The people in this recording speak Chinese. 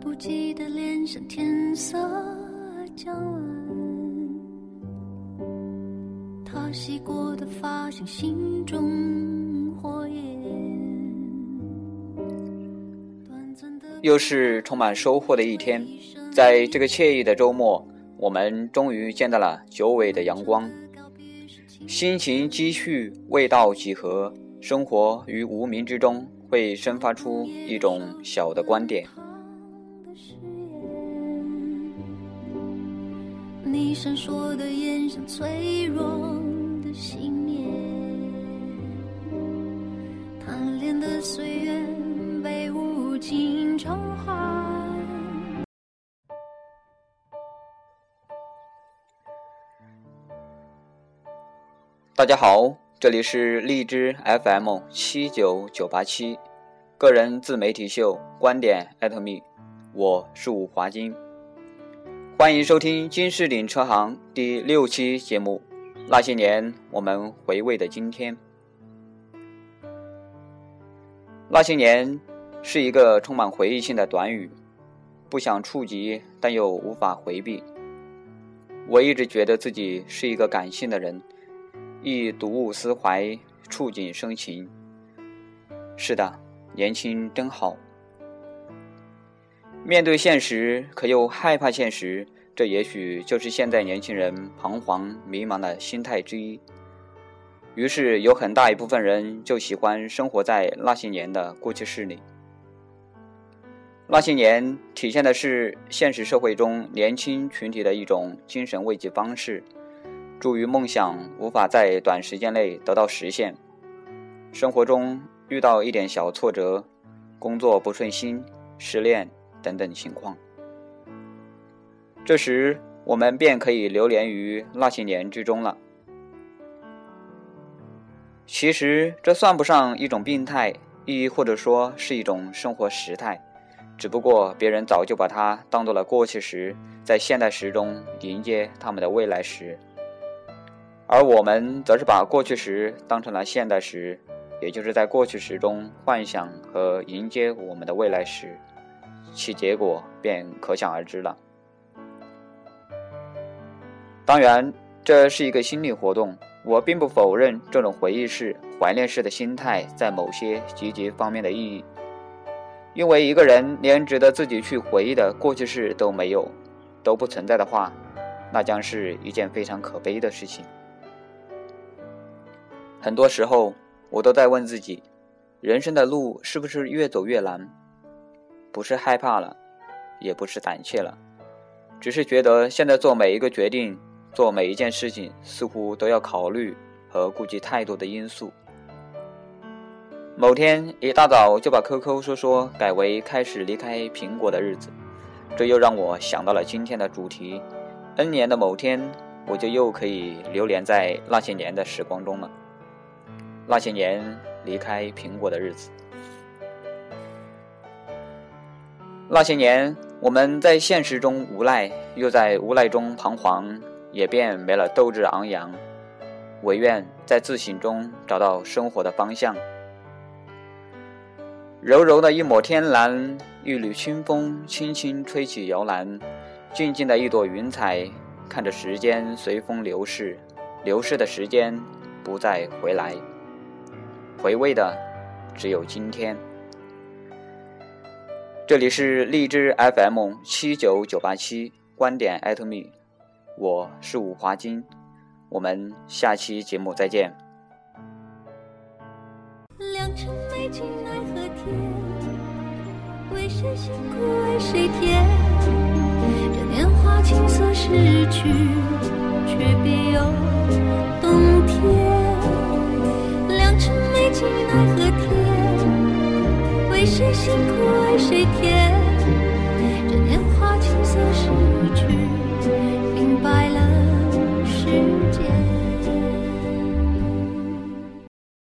不羁的脸像天色将晚，他洗过的发像心中火焰。又是充满收获的一天，在这个惬意的周末，我们终于见到了久违的阳光。心情积蓄，味道几何，生活于无名之中。会生发出一种小的观点。你闪烁的眼像脆弱的信念，贪恋的岁月被无尽偿还。大家好。这里是荔枝 FM 七九九八七，个人自媒体秀观点艾特 me，我是武华金，欢迎收听金士岭车行第六期节目。那些年我们回味的今天，那些年是一个充满回忆性的短语，不想触及，但又无法回避。我一直觉得自己是一个感性的人。亦睹物思怀，触景生情。是的，年轻真好。面对现实，可又害怕现实，这也许就是现在年轻人彷徨迷茫的心态之一。于是，有很大一部分人就喜欢生活在那些年的过去式里。那些年，体现的是现实社会中年轻群体的一种精神慰藉方式。助于梦想无法在短时间内得到实现，生活中遇到一点小挫折，工作不顺心、失恋等等情况，这时我们便可以流连于那些年之中了。其实这算不上一种病态，亦或者说是一种生活时态，只不过别人早就把它当做了过去时，在现代时中迎接他们的未来时。而我们则是把过去时当成了现代时，也就是在过去时中幻想和迎接我们的未来时，其结果便可想而知了。当然，这是一个心理活动，我并不否认这种回忆式、怀念式的心态在某些积极方面的意义。因为一个人连值得自己去回忆的过去式都没有，都不存在的话，那将是一件非常可悲的事情。很多时候，我都在问自己：人生的路是不是越走越难？不是害怕了，也不是胆怯了，只是觉得现在做每一个决定、做每一件事情，似乎都要考虑和顾及太多的因素。某天一大早就把 QQ 说说改为开始离开苹果的日子，这又让我想到了今天的主题：N 年的某天，我就又可以流连在那些年的时光中了。那些年离开苹果的日子，那些年我们在现实中无奈，又在无奈中彷徨，也便没了斗志昂扬。唯愿在自省中找到生活的方向。柔柔的一抹天蓝，一缕清风轻轻吹起摇篮，静静的一朵云彩，看着时间随风流逝，流逝的时间不再回来。回味的只有今天。这里是荔枝 FM 七九九八七观点艾特 me，我是五华金，我们下期节目再见。良辰美景奈何天，为谁辛苦为谁甜？这年华青涩逝去，却别有谁辛苦为谁甜？